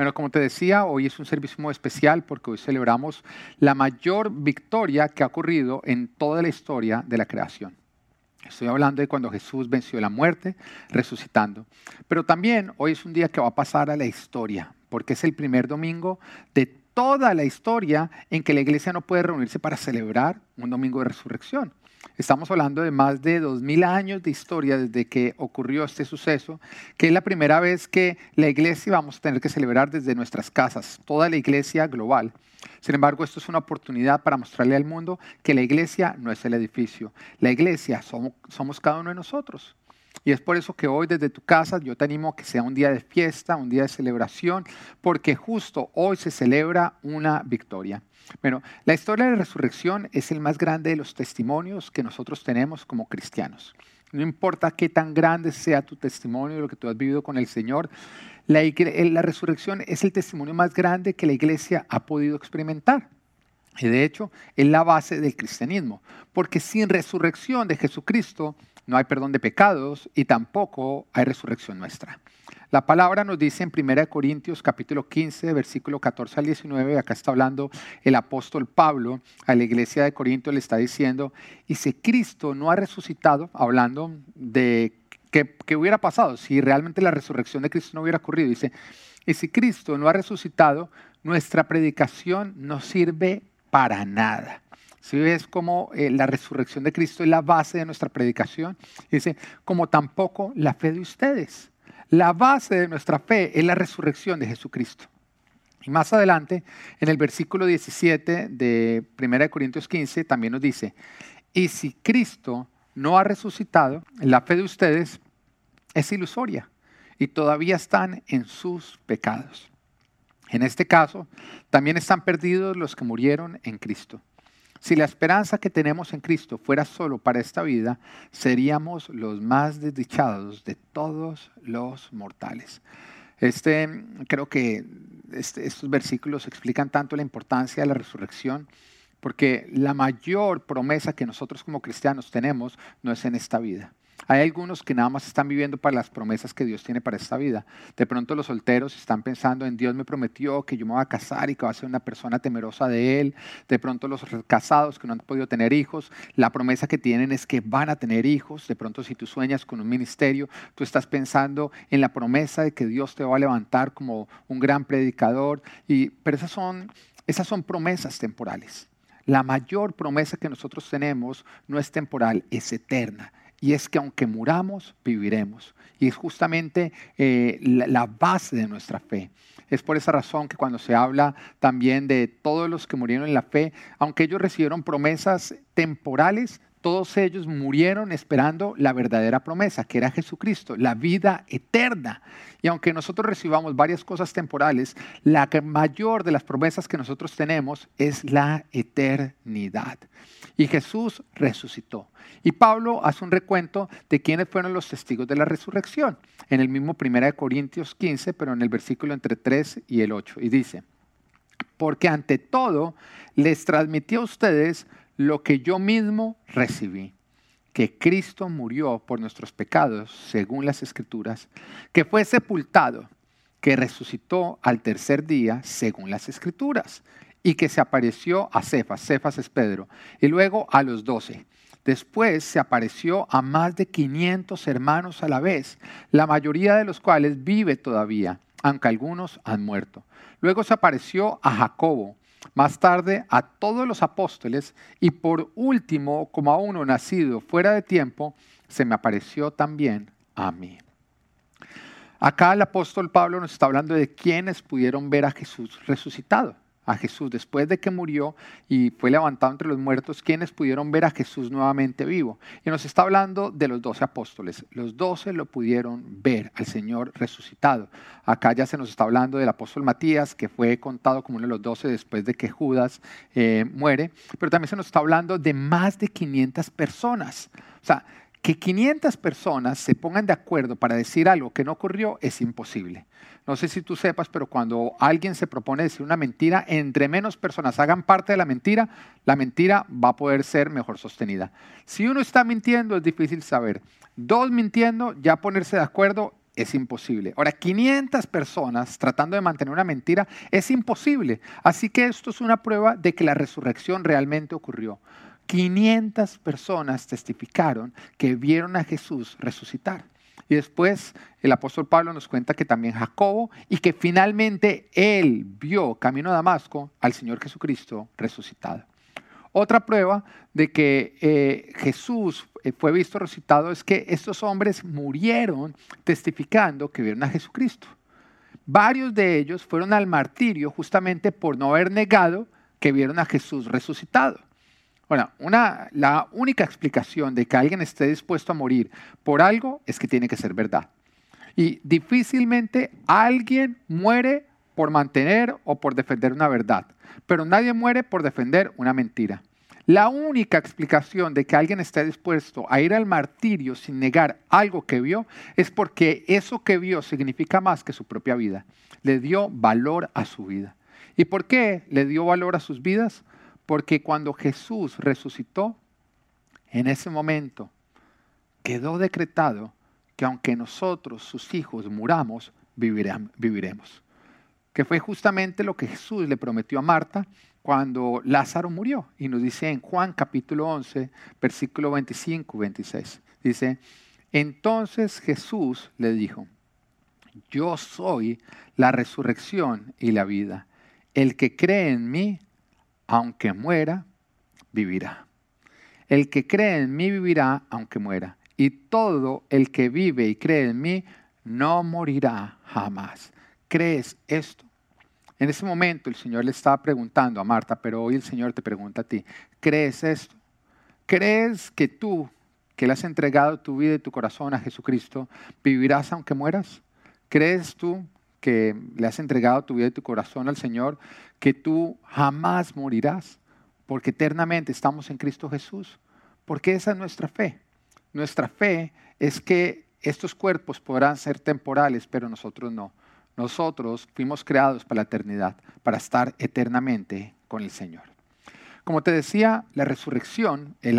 Bueno, como te decía, hoy es un servicio muy especial porque hoy celebramos la mayor victoria que ha ocurrido en toda la historia de la creación. Estoy hablando de cuando Jesús venció la muerte, resucitando. Pero también hoy es un día que va a pasar a la historia, porque es el primer domingo de toda la historia en que la iglesia no puede reunirse para celebrar un domingo de resurrección. Estamos hablando de más de dos mil años de historia desde que ocurrió este suceso, que es la primera vez que la iglesia vamos a tener que celebrar desde nuestras casas, toda la iglesia global. Sin embargo, esto es una oportunidad para mostrarle al mundo que la iglesia no es el edificio, la iglesia somos, somos cada uno de nosotros. Y es por eso que hoy desde tu casa yo te animo a que sea un día de fiesta, un día de celebración, porque justo hoy se celebra una victoria. Bueno, la historia de la resurrección es el más grande de los testimonios que nosotros tenemos como cristianos. No importa qué tan grande sea tu testimonio, lo que tú has vivido con el Señor, la, la resurrección es el testimonio más grande que la iglesia ha podido experimentar. Y de hecho, es la base del cristianismo, porque sin resurrección de Jesucristo no hay perdón de pecados y tampoco hay resurrección nuestra. La palabra nos dice en 1 Corintios capítulo 15, versículo 14 al 19, acá está hablando el apóstol Pablo a la iglesia de Corinto, le está diciendo, y si Cristo no ha resucitado, hablando de qué hubiera pasado si realmente la resurrección de Cristo no hubiera ocurrido, dice, y si Cristo no ha resucitado, nuestra predicación no sirve para nada. Si ves como eh, la resurrección de Cristo es la base de nuestra predicación, dice, como tampoco la fe de ustedes. La base de nuestra fe es la resurrección de Jesucristo. Y más adelante, en el versículo 17 de 1 Corintios 15, también nos dice, y si Cristo no ha resucitado, la fe de ustedes es ilusoria y todavía están en sus pecados. En este caso, también están perdidos los que murieron en Cristo. Si la esperanza que tenemos en Cristo fuera solo para esta vida, seríamos los más desdichados de todos los mortales. Este, creo que este, estos versículos explican tanto la importancia de la resurrección, porque la mayor promesa que nosotros como cristianos tenemos no es en esta vida. Hay algunos que nada más están viviendo para las promesas que Dios tiene para esta vida. De pronto los solteros están pensando en Dios me prometió que yo me voy a casar y que voy a ser una persona temerosa de Él. De pronto los casados que no han podido tener hijos, la promesa que tienen es que van a tener hijos. De pronto si tú sueñas con un ministerio, tú estás pensando en la promesa de que Dios te va a levantar como un gran predicador. Y, pero esas son, esas son promesas temporales. La mayor promesa que nosotros tenemos no es temporal, es eterna y es que aunque muramos, viviremos. Y es justamente eh, la, base de nuestra fe. Es por esa razón que cuando se habla también de todos los que murieron en la fe, aunque ellos recibieron promesas temporales, todos ellos murieron esperando la verdadera promesa, que era Jesucristo, la vida eterna. Y aunque nosotros recibamos varias cosas temporales, la mayor de las promesas que nosotros tenemos es la eternidad. Y Jesús resucitó. Y Pablo hace un recuento de quiénes fueron los testigos de la resurrección, en el mismo 1 Corintios 15, pero en el versículo entre 3 y el 8. Y dice, porque ante todo les transmití a ustedes lo que yo mismo recibí, que Cristo murió por nuestros pecados, según las Escrituras, que fue sepultado, que resucitó al tercer día, según las Escrituras, y que se apareció a Cefas, Cefas es Pedro, y luego a los doce. Después se apareció a más de 500 hermanos a la vez, la mayoría de los cuales vive todavía, aunque algunos han muerto. Luego se apareció a Jacobo, más tarde a todos los apóstoles y por último, como a uno nacido fuera de tiempo, se me apareció también a mí. Acá el apóstol Pablo nos está hablando de quienes pudieron ver a Jesús resucitado a Jesús después de que murió y fue levantado entre los muertos, quienes pudieron ver a Jesús nuevamente vivo. Y nos está hablando de los doce apóstoles. Los doce lo pudieron ver al Señor resucitado. Acá ya se nos está hablando del apóstol Matías, que fue contado como uno de los doce después de que Judas eh, muere. Pero también se nos está hablando de más de 500 personas. O sea, que 500 personas se pongan de acuerdo para decir algo que no ocurrió es imposible. No sé si tú sepas, pero cuando alguien se propone decir una mentira, entre menos personas hagan parte de la mentira, la mentira va a poder ser mejor sostenida. Si uno está mintiendo, es difícil saber. Dos mintiendo, ya ponerse de acuerdo es imposible. Ahora, 500 personas tratando de mantener una mentira es imposible. Así que esto es una prueba de que la resurrección realmente ocurrió. 500 personas testificaron que vieron a Jesús resucitar. Y después el apóstol Pablo nos cuenta que también Jacobo y que finalmente él vio camino a Damasco al Señor Jesucristo resucitado. Otra prueba de que eh, Jesús eh, fue visto resucitado es que estos hombres murieron testificando que vieron a Jesucristo. Varios de ellos fueron al martirio justamente por no haber negado que vieron a Jesús resucitado. Bueno, una, la única explicación de que alguien esté dispuesto a morir por algo es que tiene que ser verdad. Y difícilmente alguien muere por mantener o por defender una verdad, pero nadie muere por defender una mentira. La única explicación de que alguien esté dispuesto a ir al martirio sin negar algo que vio es porque eso que vio significa más que su propia vida. Le dio valor a su vida. ¿Y por qué le dio valor a sus vidas? Porque cuando Jesús resucitó, en ese momento quedó decretado que aunque nosotros, sus hijos, muramos, viviremos. Que fue justamente lo que Jesús le prometió a Marta cuando Lázaro murió. Y nos dice en Juan capítulo 11, versículo 25 26. Dice, entonces Jesús le dijo, yo soy la resurrección y la vida. El que cree en mí, aunque muera, vivirá. El que cree en mí vivirá, aunque muera. Y todo el que vive y cree en mí, no morirá jamás. ¿Crees esto? En ese momento el Señor le estaba preguntando a Marta, pero hoy el Señor te pregunta a ti, ¿crees esto? ¿Crees que tú, que le has entregado tu vida y tu corazón a Jesucristo, vivirás aunque mueras? ¿Crees tú que le has entregado tu vida y tu corazón al Señor, que tú jamás morirás, porque eternamente estamos en Cristo Jesús. Porque esa es nuestra fe. Nuestra fe es que estos cuerpos podrán ser temporales, pero nosotros no. Nosotros fuimos creados para la eternidad, para estar eternamente con el Señor. Como te decía, la resurrección es,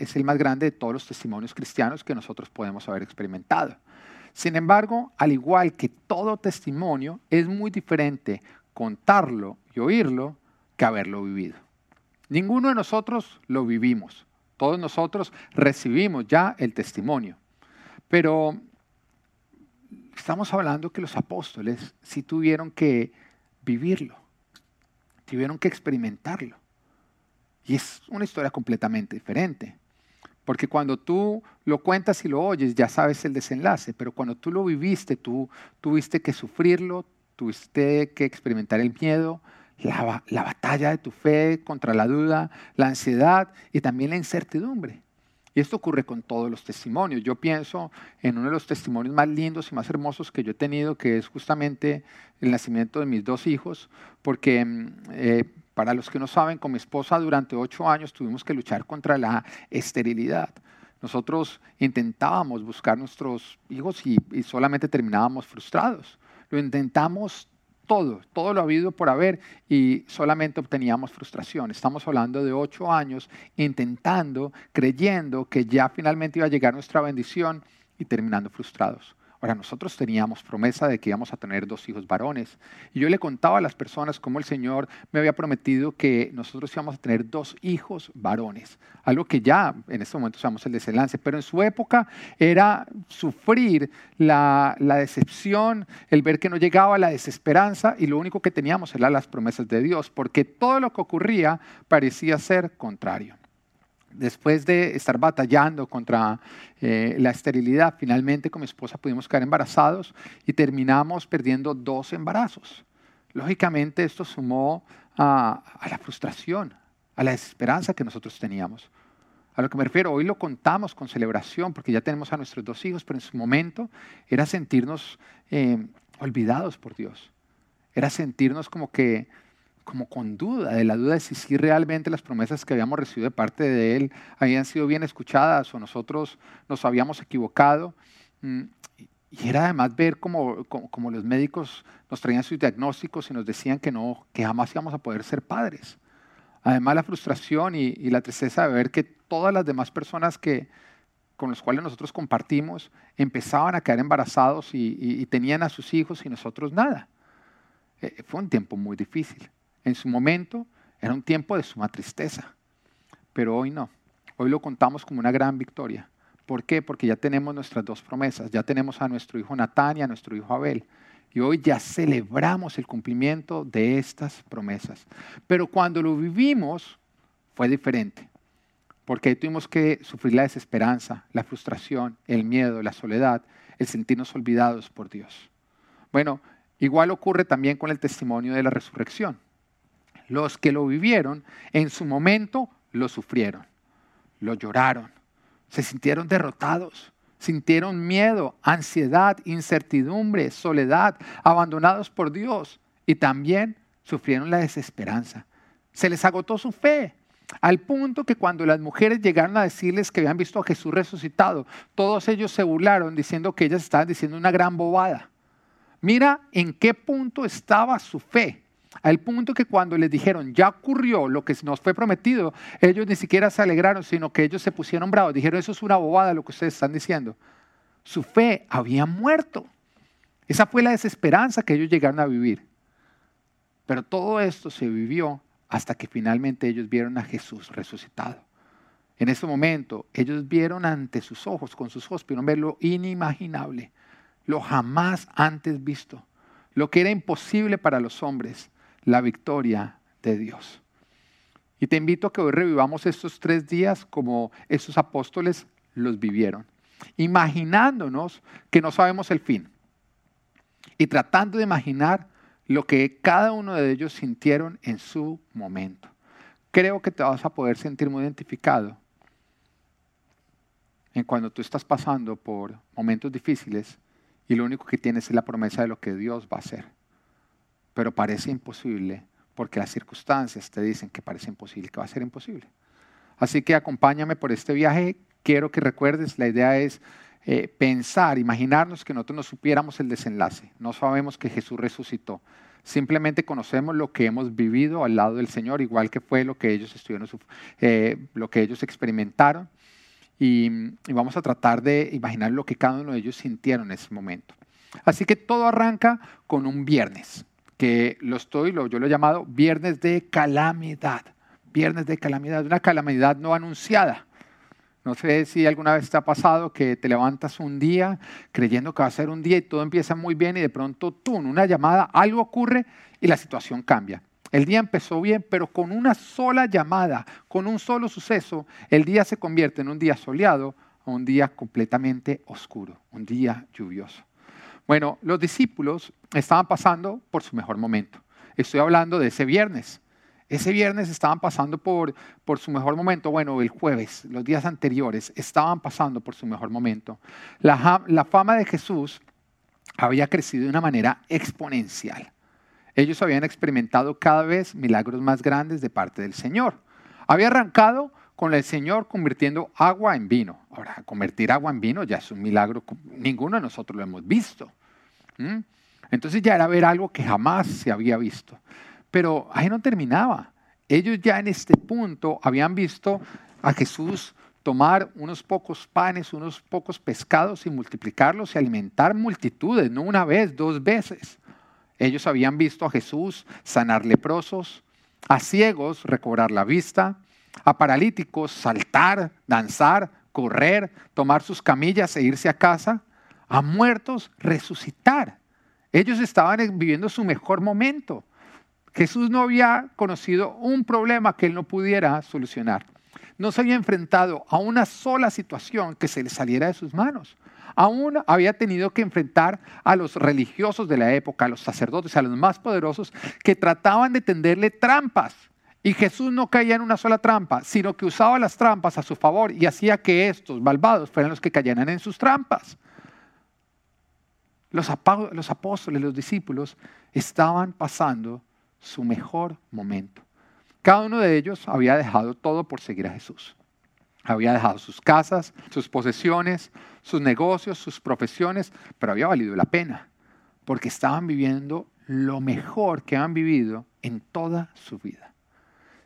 es el más grande de todos los testimonios cristianos que nosotros podemos haber experimentado. Sin embargo, al igual que todo testimonio, es muy diferente contarlo y oírlo que haberlo vivido. Ninguno de nosotros lo vivimos. Todos nosotros recibimos ya el testimonio. Pero estamos hablando que los apóstoles sí tuvieron que vivirlo, tuvieron que experimentarlo. Y es una historia completamente diferente. Porque cuando tú lo cuentas y lo oyes, ya sabes el desenlace, pero cuando tú lo viviste, tú tuviste que sufrirlo, tuviste que experimentar el miedo, la, la, batalla de tu fe contra la duda, la ansiedad y también la incertidumbre. Y esto ocurre con todos los testimonios. Yo pienso en uno de los testimonios más lindos y más hermosos que yo he tenido, que es justamente el nacimiento de mis dos hijos, porque mm, eh, para los que no saben, con mi esposa durante ocho años tuvimos que luchar contra la esterilidad. Nosotros intentábamos buscar nuestros hijos y, solamente terminábamos frustrados. Lo intentamos todo, todo lo habido por haber y solamente obteníamos frustración. Estamos hablando de ocho años intentando, creyendo que ya finalmente iba a llegar nuestra bendición y terminando frustrados. Ahora, nosotros teníamos promesa de que íbamos a tener dos hijos varones. Y yo le contaba a las personas cómo el Señor me había prometido que nosotros íbamos a tener dos hijos varones. Algo que ya en este momento usamos el desenlace. Pero en su época era sufrir la, la decepción, el ver que no llegaba la desesperanza y lo único que teníamos eran las promesas de Dios, porque todo lo que ocurría parecía ser contrario después de estar batallando contra eh, la esterilidad, finalmente con mi esposa pudimos quedar embarazados y terminamos perdiendo dos embarazos. Lógicamente esto sumó a, la frustración, a la desesperanza que nosotros teníamos. A lo que me refiero, hoy lo contamos con celebración porque ya tenemos a nuestros dos hijos, pero en su momento era sentirnos eh, olvidados por Dios. Era sentirnos como que como con duda, de la duda de si, realmente las promesas que habíamos recibido de parte de Él habían sido bien escuchadas o nosotros nos habíamos equivocado. Mm, y era además ver como, como, los médicos nos traían sus diagnósticos y nos decían que, no, que jamás íbamos a poder ser padres. Además la frustración y, y la tristeza de ver que todas las demás personas que, con los cuales nosotros compartimos empezaban a quedar embarazados y, tenían a sus hijos y nosotros nada. Eh, fue un tiempo muy difícil. En su momento era un tiempo de suma tristeza, pero hoy no. Hoy lo contamos como una gran victoria. ¿Por qué? Porque ya tenemos nuestras dos promesas. Ya tenemos a nuestro hijo Natán y a nuestro hijo Abel. Y hoy ya celebramos el cumplimiento de estas promesas. Pero cuando lo vivimos fue diferente. Porque tuvimos que sufrir la desesperanza, la frustración, el miedo, la soledad, el sentirnos olvidados por Dios. Bueno, igual ocurre también con el testimonio de la resurrección. Los que lo vivieron en su momento lo sufrieron, lo lloraron, se sintieron derrotados, sintieron miedo, ansiedad, incertidumbre, soledad, abandonados por Dios y también sufrieron la desesperanza. Se les agotó su fe, al punto que cuando las mujeres llegaron a decirles que habían visto a Jesús resucitado, todos ellos se burlaron diciendo que ellas estaban diciendo una gran bobada. Mira en qué punto estaba su fe al punto que cuando les dijeron, ya ocurrió lo que nos fue prometido, ellos ni siquiera se alegraron, sino que ellos se pusieron bravos. Dijeron, eso es una bobada lo que ustedes están diciendo. Su fe había muerto. Esa fue la desesperanza que ellos llegaron a vivir. Pero todo esto se vivió hasta que finalmente ellos vieron a Jesús resucitado. En ese momento, ellos vieron ante sus ojos, con sus ojos, pudieron ver lo inimaginable, lo jamás antes visto, lo que era imposible para los hombres la victoria de Dios. Y te invito a que hoy revivamos estos tres días como esos apóstoles los vivieron, imaginándonos que no sabemos el fin y tratando de imaginar lo que cada uno de ellos sintieron en su momento. Creo que te vas a poder sentir muy identificado en cuando tú estás pasando por momentos difíciles y lo único que tienes es la promesa de lo que Dios va a hacer pero parece imposible porque las circunstancias te dicen que parece imposible, que va a ser imposible. Así que acompáñame por este viaje. Quiero que recuerdes, la idea es eh, pensar, imaginarnos que nosotros no supiéramos el desenlace. No sabemos que Jesús resucitó. Simplemente conocemos lo que hemos vivido al lado del Señor, igual que fue lo que ellos estuvieron, eh, lo que ellos experimentaron. y vamos a tratar de imaginar lo que cada uno de ellos sintieron en ese momento. Así que todo arranca con un viernes que lo estoy, lo, yo lo he llamado viernes de calamidad. Viernes de calamidad, una calamidad no anunciada. No sé si alguna vez te ha pasado que te levantas un día creyendo que va a ser un día y todo empieza muy bien y de pronto tú, una llamada, algo ocurre y la situación cambia. El día empezó bien, pero con una sola llamada, con un solo suceso, el día se convierte en un día soleado a un día completamente oscuro, un día lluvioso. Bueno, los discípulos estaban pasando por su mejor momento. Estoy hablando de ese viernes. Ese viernes estaban pasando por, por su mejor momento. Bueno, el jueves, los días anteriores, estaban pasando por su mejor momento. La, la fama de Jesús había crecido de una manera exponencial. Ellos habían experimentado cada vez milagros más grandes de parte del Señor. Había arrancado con el Señor convirtiendo agua en vino. Ahora, convertir agua en vino ya es un milagro, ninguno de nosotros lo hemos visto. ¿Mm? Entonces ya era ver algo que jamás se había visto. Pero ahí no terminaba. Ellos ya en este punto habían visto a Jesús tomar unos pocos panes, unos pocos pescados y multiplicarlos y alimentar multitudes, no una vez, dos veces. Ellos habían visto a Jesús sanar leprosos, a ciegos recobrar la vista, a paralíticos saltar, danzar, correr, tomar sus camillas e irse a casa a muertos resucitar. Ellos estaban viviendo su mejor momento. Jesús no había conocido un problema que él no pudiera solucionar. No se había enfrentado a una sola situación que se le saliera de sus manos. Aún había tenido que enfrentar a los religiosos de la época, a los sacerdotes, a los más poderosos, que trataban de tenderle trampas. Y Jesús no caía en una sola trampa, sino que usaba las trampas a su favor y hacía que estos malvados fueran los que cayeran en sus trampas. Los, apóstoles, los discípulos, estaban pasando su mejor momento. Cada uno de ellos había dejado todo por seguir a Jesús. Había dejado sus casas, sus posesiones, sus negocios, sus profesiones, pero había valido la pena, porque estaban viviendo lo mejor que han vivido en toda su vida.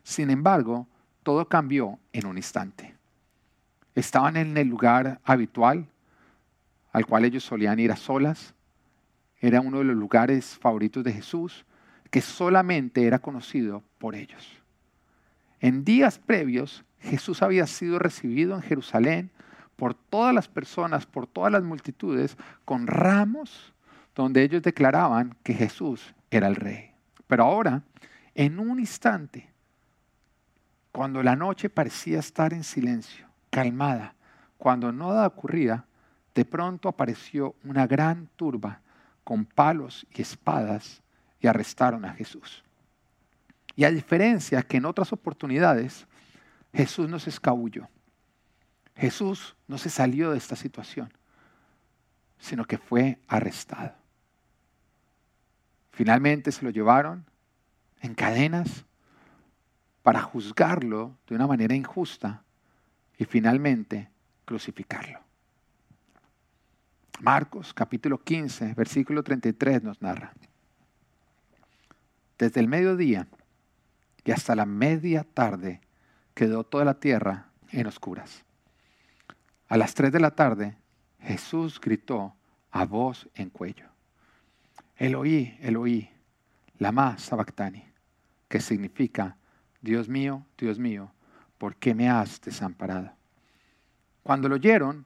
Sin embargo, todo cambió en un instante. estaban en el lugar habitual al cual ellos solían ir a solas. Era uno de los lugares favoritos de Jesús, que solamente era conocido por ellos. En días previos, Jesús había sido recibido en Jerusalén por todas las personas, por todas las multitudes, con ramos donde ellos declaraban que Jesús era el rey. Pero ahora, en un instante, cuando la noche parecía estar en silencio, calmada, cuando nada ocurría, de pronto apareció una gran turba con palos y espadas y arrestaron a Jesús. Y a diferencia que en otras oportunidades, Jesús no se escabulló. Jesús no se salió de esta situación, sino que fue arrestado. Finalmente se lo llevaron en cadenas para juzgarlo de una manera injusta y finalmente crucificarlo. Marcos capítulo 15, versículo 33 nos narra. Desde el mediodía y hasta la media tarde quedó toda la tierra en oscuras. A las 3 de la tarde Jesús gritó a voz en cuello. Eloí, Eloí, lama sabactani, que significa Dios mío, Dios mío, ¿por qué me has desamparado? Cuando lo oyeron,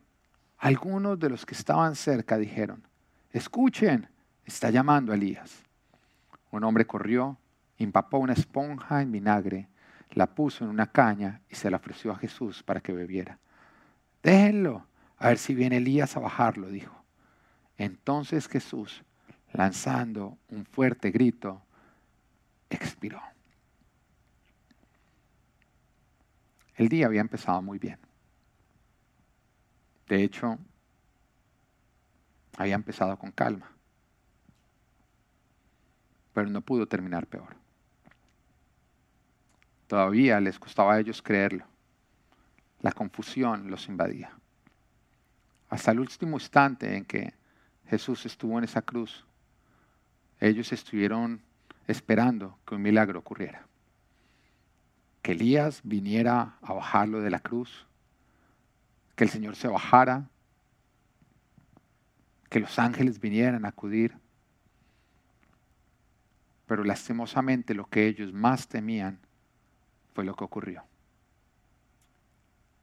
algunos de los que estaban cerca dijeron, escuchen, está llamando a Elías. Un hombre corrió, empapó una esponja en vinagre, la puso en una caña y se la ofreció a Jesús para que bebiera. Déjenlo, a ver si viene Elías a bajarlo, dijo. Entonces Jesús, lanzando un fuerte grito, expiró. El día había empezado muy bien. De hecho, había empezado con calma, pero no pudo terminar peor. Todavía les costaba a ellos creerlo. La confusión los invadía. Hasta el último instante en que Jesús estuvo en esa cruz, ellos estuvieron esperando que un milagro ocurriera que Elías viniera a bajarlo de la cruz, que el Señor se bajara, que los ángeles vinieran a acudir. Pero lastimosamente lo que ellos más temían fue lo que ocurrió.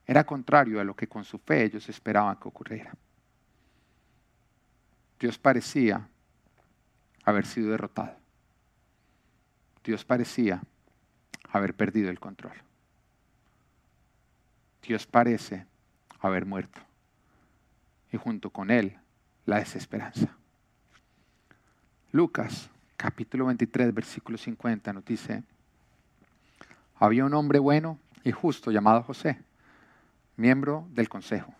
Era contrario a lo que con su fe ellos esperaban que ocurriera. Dios parecía haber sido derrotado. Dios parecía haber perdido el control. Dios parece haber muerto y junto con él la desesperanza. Lucas capítulo 23 versículo 50 nos dice, había un hombre bueno y justo llamado José, miembro del consejo,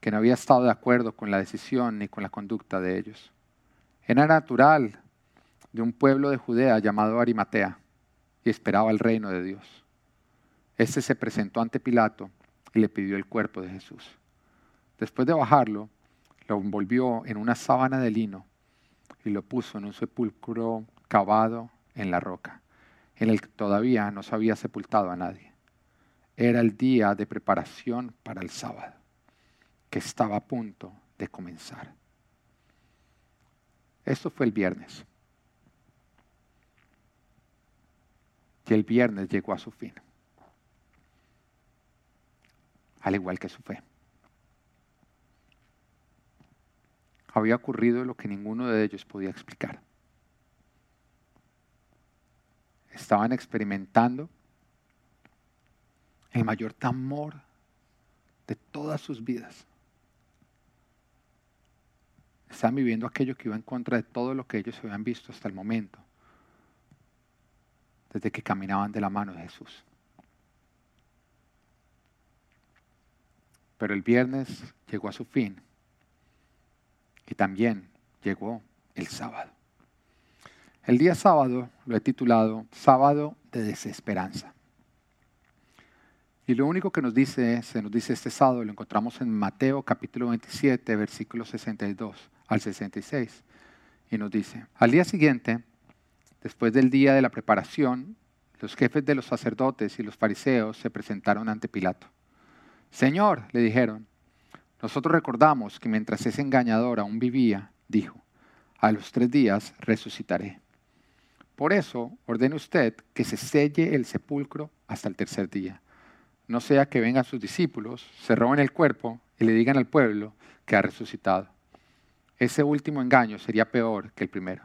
que no había estado de acuerdo con la decisión ni con la conducta de ellos. Era natural de un pueblo de Judea llamado Arimatea y esperaba el reino de Dios. Este se presentó ante Pilato y le pidió el cuerpo de Jesús. Después de bajarlo, lo envolvió en una sábana de lino y lo puso en un sepulcro cavado en la roca, en el que todavía no se había sepultado a nadie. Era el día de preparación para el sábado, que estaba a punto de comenzar. Esto fue el viernes. que el viernes llegó a su fin, al igual que su fe. Había ocurrido lo que ninguno de ellos podía explicar. Estaban experimentando el mayor temor de todas sus vidas. Estaban viviendo aquello que iba en contra de todo lo que ellos habían visto hasta el momento desde que caminaban de la mano de Jesús. Pero el viernes llegó a su fin y también llegó el sábado. El día sábado lo he titulado Sábado de Desesperanza. Y lo único que nos dice, se nos dice este sábado, lo encontramos en Mateo capítulo 27, versículos 62 al 66. Y nos dice, al día siguiente, Después del día de la preparación, los jefes de los sacerdotes y los fariseos se presentaron ante Pilato. Señor, le dijeron, nosotros recordamos que mientras ese engañador aún vivía, dijo, a los tres días resucitaré. Por eso ordene usted que se selle el sepulcro hasta el tercer día. No sea que vengan sus discípulos, se roben el cuerpo y le digan al pueblo que ha resucitado. Ese último engaño sería peor que el primero.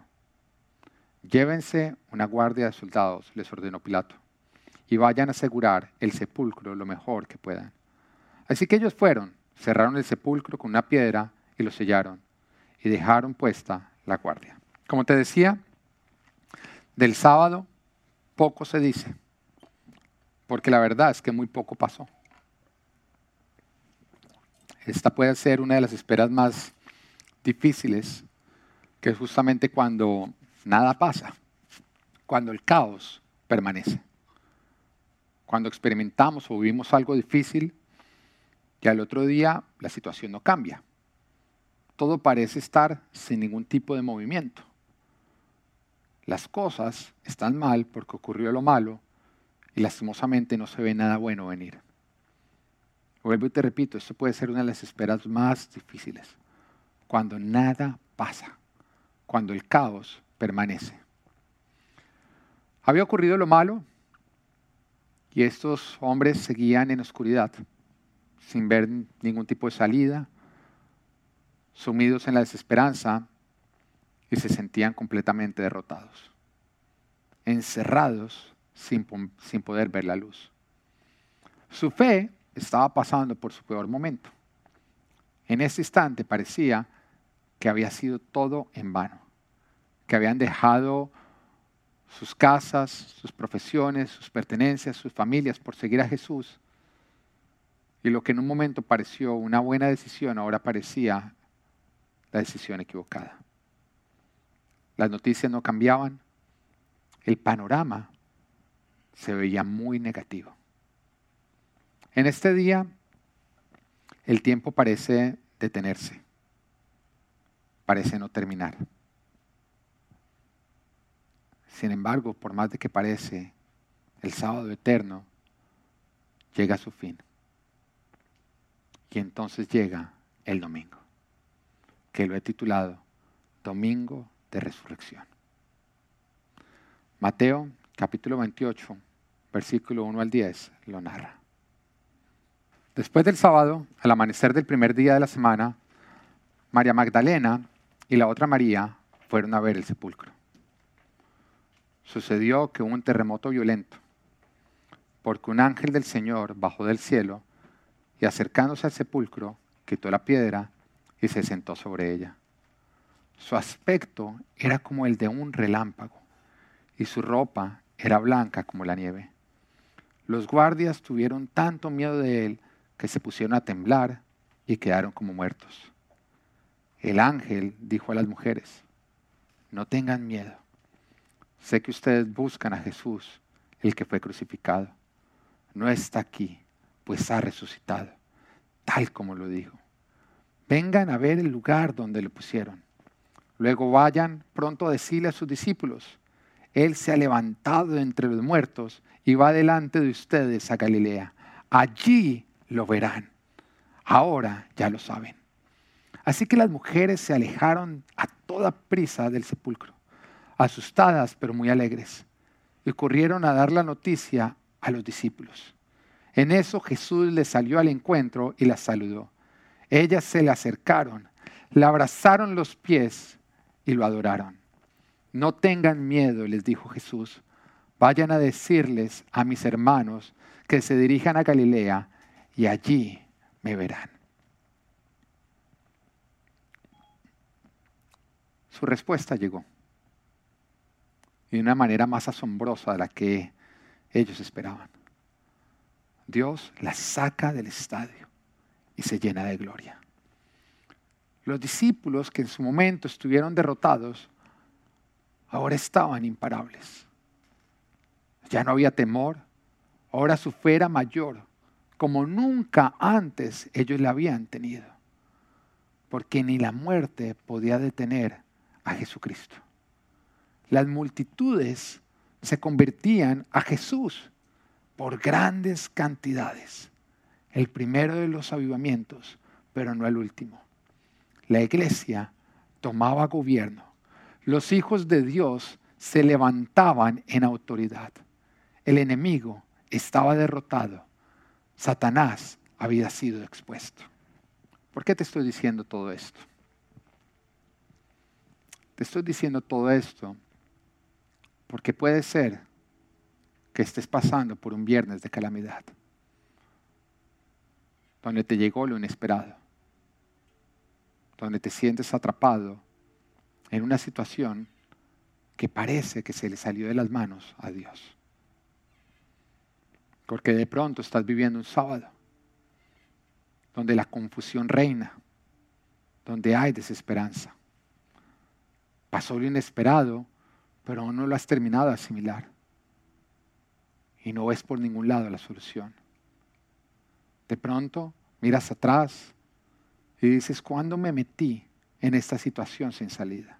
Llévense una guardia de soldados, les ordenó Pilato, y vayan a asegurar el sepulcro lo mejor que puedan. Así que ellos fueron, cerraron el sepulcro con una piedra y lo sellaron, y dejaron puesta la guardia. Como te decía, del sábado poco se dice, porque la verdad es que muy poco pasó. Esta puede ser una de las esperas más difíciles, que es justamente cuando nada pasa, cuando el caos permanece. Cuando experimentamos o vivimos algo difícil y al otro día la situación no cambia. Todo parece estar sin ningún tipo de movimiento. Las cosas están mal porque ocurrió lo malo y lastimosamente no se ve nada bueno venir. Vuelvo y te repito, esto puede ser una de las esperas más difíciles. Cuando nada pasa, cuando el caos permanece. Había ocurrido lo malo y estos hombres seguían en oscuridad, sin ver ningún tipo de salida, sumidos en la desesperanza y se sentían completamente derrotados, encerrados sin, sin poder ver la luz. Su fe estaba pasando por su peor momento. En ese instante parecía que había sido todo en vano, que habían dejado sus casas, sus profesiones, sus pertenencias, sus familias por seguir a Jesús. Y lo que en un momento pareció una buena decisión, ahora parecía la decisión equivocada. Las noticias no cambiaban, el panorama se veía muy negativo. En este día, el tiempo parece detenerse, parece no terminar. Sin embargo, por más de que parece, el sábado eterno llega a su fin. Y entonces llega el domingo, que lo he titulado Domingo de Resurrección. Mateo capítulo 28, versículo 1 al 10, lo narra. Después del sábado, al amanecer del primer día de la semana, María Magdalena y la otra María fueron a ver el sepulcro. Sucedió que hubo un terremoto violento, porque un ángel del Señor bajó del cielo y acercándose al sepulcro, quitó la piedra y se sentó sobre ella. Su aspecto era como el de un relámpago y su ropa era blanca como la nieve. Los guardias tuvieron tanto miedo de él que se pusieron a temblar y quedaron como muertos. El ángel dijo a las mujeres, no tengan miedo. Sé que ustedes buscan a Jesús, el que fue crucificado. No está aquí, pues ha resucitado, tal como lo dijo. Vengan a ver el lugar donde lo pusieron. Luego vayan pronto a decirle a sus discípulos, Él se ha levantado entre los muertos y va delante de ustedes a Galilea. Allí lo verán. Ahora ya lo saben. Así que las mujeres se alejaron a toda prisa del sepulcro, asustadas pero muy alegres, y corrieron a dar la noticia a los discípulos. En eso Jesús les salió al encuentro y las saludó. Ellas se le acercaron, le abrazaron los pies y lo adoraron. No tengan miedo, les dijo Jesús. Vayan a decirles a mis hermanos que se dirijan a Galilea y allí me verán. Su respuesta llegó. Y de una manera más asombrosa de la que ellos esperaban. Dios la saca del estadio y se llena de gloria. Los discípulos que en su momento estuvieron derrotados, ahora estaban imparables. Ya no había temor, ahora su fe era mayor como nunca antes ellos la habían tenido. Porque ni la muerte podía detener a Jesucristo. Las multitudes se convertían a Jesús por grandes cantidades. el primero de los avivamientos, pero no el último. La iglesia tomaba gobierno. Los hijos de Dios se levantaban en autoridad. El enemigo estaba derrotado. Satanás había sido expuesto. ¿Por qué te estoy diciendo todo esto? Te estoy diciendo todo esto porque puede ser que estés pasando por un viernes de calamidad, donde te llegó lo inesperado, donde te sientes atrapado en una situación que parece que se le salió de las manos a Dios. Porque de pronto estás viviendo un sábado donde la confusión reina, donde hay desesperanza. Pasó lo inesperado, pero aún no lo has terminado de asimilar. Y no ves por ningún lado la solución. De pronto miras atrás y dices, ¿cuándo me metí en esta situación sin salida?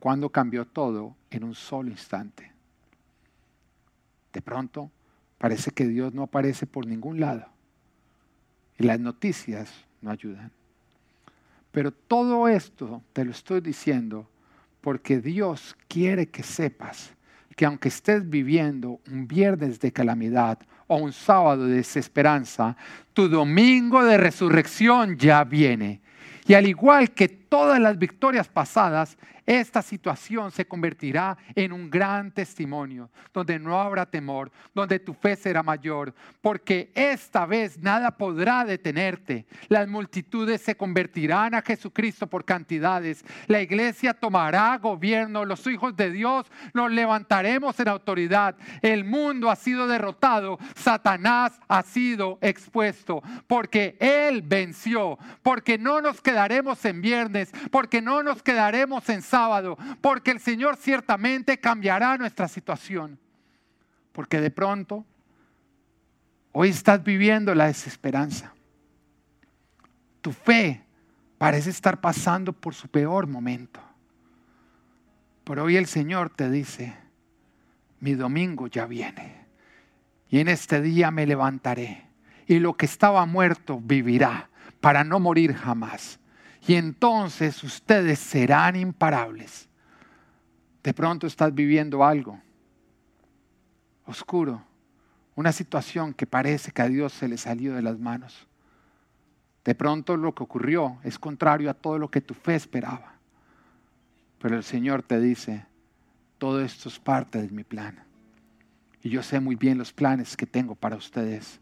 ¿Cuándo cambió todo en un solo instante? De pronto parece que Dios no aparece por ningún lado y las noticias no ayudan. Pero todo esto te lo estoy diciendo porque Dios quiere que sepas que aunque estés viviendo un viernes de calamidad o un sábado de desesperanza, tu domingo de resurrección ya viene. Y al igual que todas las victorias pasadas, esta situación se convertirá en un gran testimonio, donde no habrá temor, donde tu fe será mayor, porque esta vez nada podrá detenerte. Las multitudes se convertirán a Jesucristo por cantidades. La iglesia tomará gobierno, los hijos de Dios nos levantaremos en autoridad. El mundo ha sido derrotado, Satanás ha sido expuesto, porque Él venció, porque no nos quedaremos en porque no nos quedaremos en sábado porque el Señor ciertamente cambiará nuestra situación. Porque de pronto, hoy estás viviendo la desesperanza. Tu fe parece estar pasando por su peor momento. Pero hoy el Señor te dice, mi domingo ya viene. Y en este día me levantaré. Y lo que estaba muerto vivirá para no morir jamás y entonces ustedes serán imparables. De pronto estás viviendo algo oscuro, una situación que parece que a Dios se le salió de las manos. De pronto lo que ocurrió es contrario a todo lo que tu fe esperaba. Pero el Señor te dice, todo esto es parte de mi plan. Y yo sé muy bien los planes que tengo para ustedes.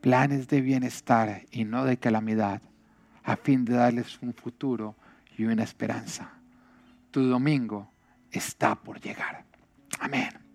Planes de bienestar y no de calamidad a fin de darles un futuro y una esperanza. Tu domingo está por llegar. Amén.